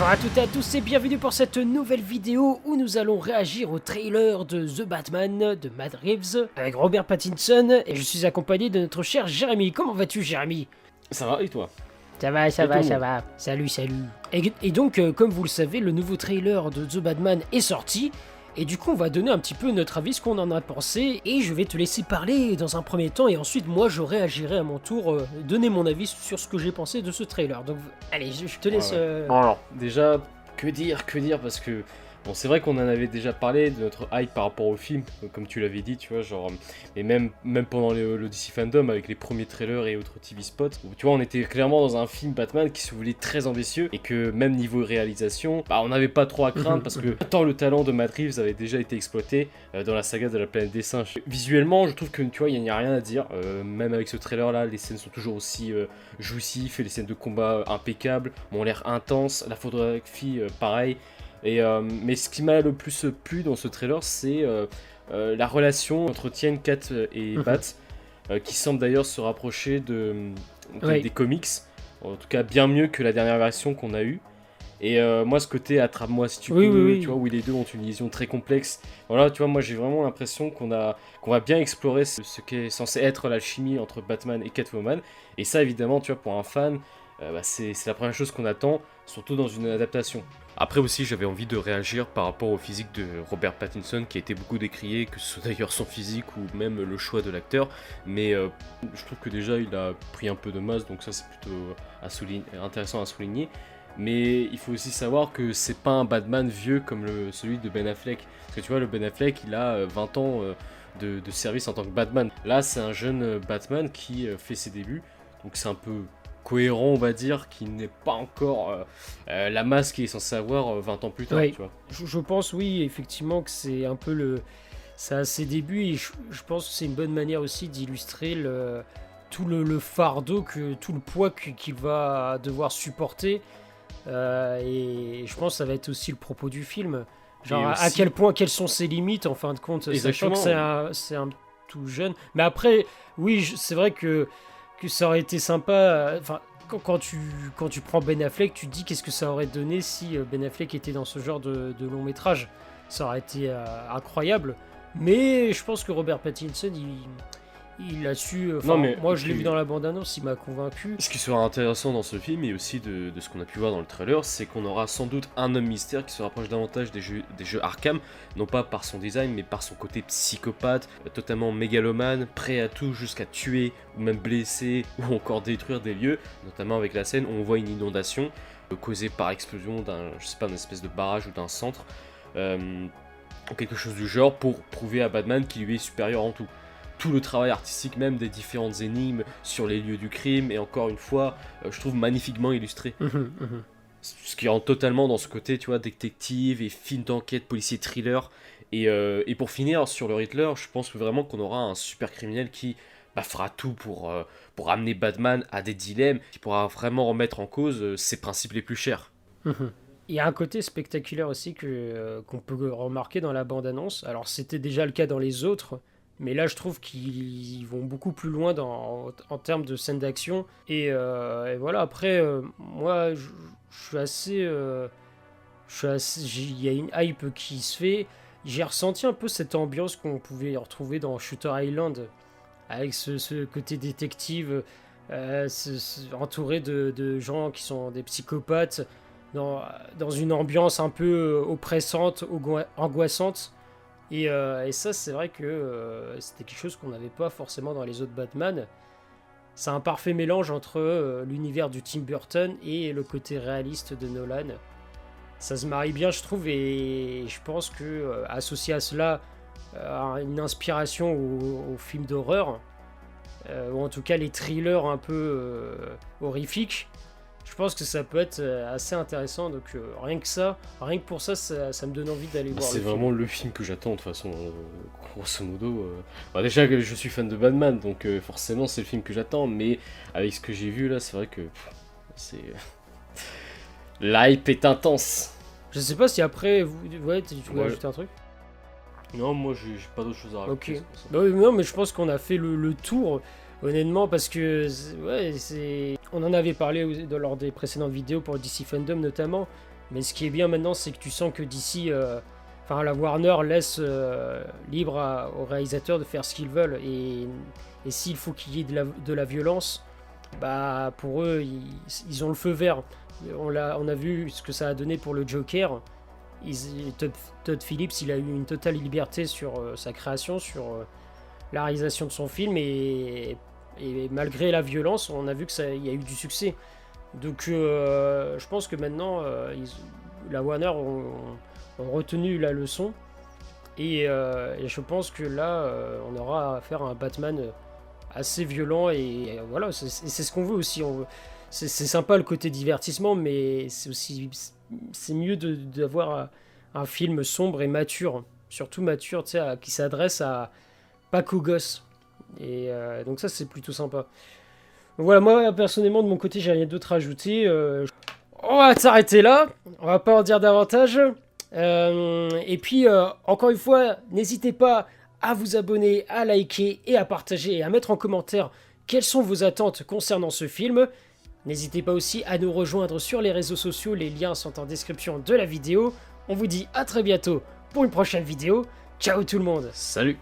Bonjour à toutes et à tous et bienvenue pour cette nouvelle vidéo où nous allons réagir au trailer de The Batman de Matt Reeves avec Robert Pattinson et je suis accompagné de notre cher Jérémy. Comment vas-tu Jérémy? Ça va et toi? Ça va, ça Et va, ça va. Salut, salut. Et, et donc, euh, comme vous le savez, le nouveau trailer de The Batman est sorti. Et du coup, on va donner un petit peu notre avis, ce qu'on en a pensé. Et je vais te laisser parler dans un premier temps. Et ensuite, moi, je réagirai à mon tour, euh, donner mon avis sur ce que j'ai pensé de ce trailer. Donc, allez, je, je te laisse. Ouais, ouais. euh, Bon alors, déjà, que dire, que dire, parce que bon, c'est vrai qu'on en avait déjà parlé de notre hype par rapport au film, euh, comme tu l'avais dit, tu vois, genre, et même, même pendant DC Fandom avec les premiers trailers et autres TV spots, où, tu vois, on était clairement dans un film Batman qui se voulait très ambitieux et que même niveau réalisation, bah, on n'avait pas trop à craindre parce que tant le talent de Matt Reeves avait déjà été exploité euh, dans la saga de la planète des singes. Visuellement, je trouve que tu vois, il n'y a rien à dire, euh, même avec ce trailer là, les scènes sont toujours aussi euh, jouissif et les scènes de combat impeccables, ont l'air intenses, la photographie euh, pareil. Et, euh, mais ce qui m'a le plus plu dans ce trailer, c'est euh, euh, la relation entre Tien, Kat et Mhm. Bat, qui semble d'ailleurs se rapprocher de, de- Oui. des comics, en tout cas bien mieux que la dernière version qu'on a eue. Et moi, ce côté attrape-moi si tu Oui, peux, oui, oui. tu vois, où les deux ont une vision très complexe. Voilà, tu vois, moi j'ai vraiment l'impression qu'on a qu'on va bien explorer ce, ce qu'est censé être l'alchimie entre Batman et Catwoman. Et ça, évidemment, tu vois, pour un fan, euh, bah, c'est la première chose qu'on attend, surtout dans une adaptation. Après aussi, j'avais envie de réagir par rapport au physique de Robert Pattinson, qui a été beaucoup décrié, que ce soit d'ailleurs son physique ou même le choix de l'acteur. Mais euh, je trouve que déjà, il a pris un peu de masse, donc ça, c'est plutôt à intéressant à souligner. Mais il faut aussi savoir que c'est pas un Batman vieux comme le, celui de Ben Affleck. Parce que tu vois, le Ben Affleck, il a euh, 20 ans euh, de, de service en tant que Batman. Là, c'est un jeune Batman qui fait ses débuts. Donc c'est un peu cohérent, on va dire, qui n'est pas encore euh, euh, la masse qu'il est censé avoir euh, 20 ans plus tard, Oui. tu vois. Je, je pense, oui, effectivement, que c'est un peu le. Ça a ses débuts et je, je pense que c'est une bonne manière aussi d'illustrer le, tout le, le fardeau, que, tout le poids qu'il va devoir supporter. Euh, et je pense que ça va être aussi le propos du film. Genre, à- quel point, quelles sont ses limites, en fin de compte, sachant Exactement. que c'est un, tout jeune. Mais après, oui, c'est vrai que, que ça aurait été sympa. euh, Enfin, quand, tu, quand tu prends Ben Affleck, tu te dis qu'est-ce que ça aurait donné si euh, Ben Affleck était dans ce genre de, de long métrage. Ça aurait été euh, incroyable. Mais je pense que Robert Pattinson, il, il a su. euh, Non, mais- moi, je l'ai vu dans la bande-annonce, il m'a convaincu. Ce qui sera intéressant dans ce film et aussi de, de ce qu'on a pu voir dans le trailer, c'est qu'on aura sans doute un homme mystère qui se rapproche davantage des jeux, des jeux Arkham, non pas par son design, mais par son côté psychopathe, euh, totalement mégalomane, prêt à tout jusqu'à tuer ou même blesser ou encore détruire des lieux, notamment avec la scène où on voit une inondation euh, causée par explosion d'un, je sais pas, d'une espèce de barrage ou d'un centre, euh, ou quelque chose du genre, pour prouver à Batman qu'il lui est supérieur en tout tout le travail artistique même des différentes énigmes sur les lieux du crime et encore une fois euh, je trouve magnifiquement illustré Mhm, mhm. ce qui rentre totalement dans ce côté tu vois détective et film d'enquête policier thriller et, euh, et pour finir sur le Riddler je pense vraiment qu'on aura un super criminel qui bah, fera tout pour, euh, pour amener Batman à des dilemmes qui pourra vraiment remettre en cause euh, ses principes les plus chers. Il y a un côté spectaculaire aussi que, euh, qu'on peut remarquer dans la bande-annonce. Alors c'était déjà le cas dans les autres, mais là je trouve qu'ils vont beaucoup plus loin en, termes de scènes d'action. Et, euh, et voilà, après, euh, moi je, suis assez... euh, Il y a une hype qui se fait. J'ai ressenti un peu cette ambiance qu'on pouvait retrouver dans Shooter Island, avec ce, côté détective, euh, entouré de, gens qui sont des psychopathes dans, une ambiance un peu oppressante, angoissante. Et, euh, et ça, c'est vrai que euh, c'était quelque chose qu'on n'avait pas forcément dans les autres Batman. C'est un parfait mélange entre euh, l'univers du Tim Burton et le côté réaliste de Nolan. Ça se marie bien, je trouve, et je pense que associé à cela une inspiration au, au film d'horreur, ou en tout cas les thrillers un peu horrifiques, je pense que ça peut être euh, assez intéressant. Donc euh, rien que ça, rien que pour ça, ça, ça me donne envie d'aller voir. C'est film. vraiment le film que j'attends de toute façon, euh, grosso modo. euh. Bah, déjà que je suis fan de Batman, donc forcément c'est le film que j'attends, mais avec ce que j'ai vu là, c'est vrai que c'est. L'hype est intense. Je sais pas si après, vous, ouais, tu voulais ajouter un truc Non, moi j'ai pas d'autre chose à Ok. raconter. ça. Bah oui, non, mais je pense qu'on a fait le, le tour, honnêtement, parce que ouais, c'est. On en avait parlé lors des précédentes vidéos pour DC Fandom notamment. Mais ce qui est bien maintenant, c'est que tu sens que d'ici, enfin la Warner laisse libre aux réalisateurs de faire ce qu'ils veulent. Et, s'il faut qu'il y ait de la, violence, bah pour eux, ils, ont le feu vert. On a, on a vu ce que ça a donné pour le Joker. Todd, Phillips, il a eu une totale liberté sur sa création, sur la réalisation de son film et, malgré la violence, on a vu ça, y a eu du succès. Donc euh, je pense que maintenant, euh, la Warner ont, retenu la leçon euh, et, je pense que là, on aura affaire à un Batman assez violent et, voilà, c'est ce qu'on veut aussi. C'est sympa le côté divertissement, mais c'est aussi c'est mieux d'avoir un film sombre et mature, surtout mature, qui s'adresse à pas qu'aux gosses. Et euh, donc ça c'est plutôt sympa. Voilà, moi personnellement de mon côté j'ai rien d'autre à ajouter. Euh, on va s'arrêter là, on va pas en dire davantage. Euh, et puis encore une fois, n'hésitez pas à vous abonner, à liker et à partager et à mettre en commentaire quelles sont vos attentes concernant ce film. N'hésitez pas aussi à nous rejoindre sur les réseaux sociaux, les liens sont en description de la vidéo. On vous dit à très bientôt pour une prochaine vidéo. Ciao tout le monde Salut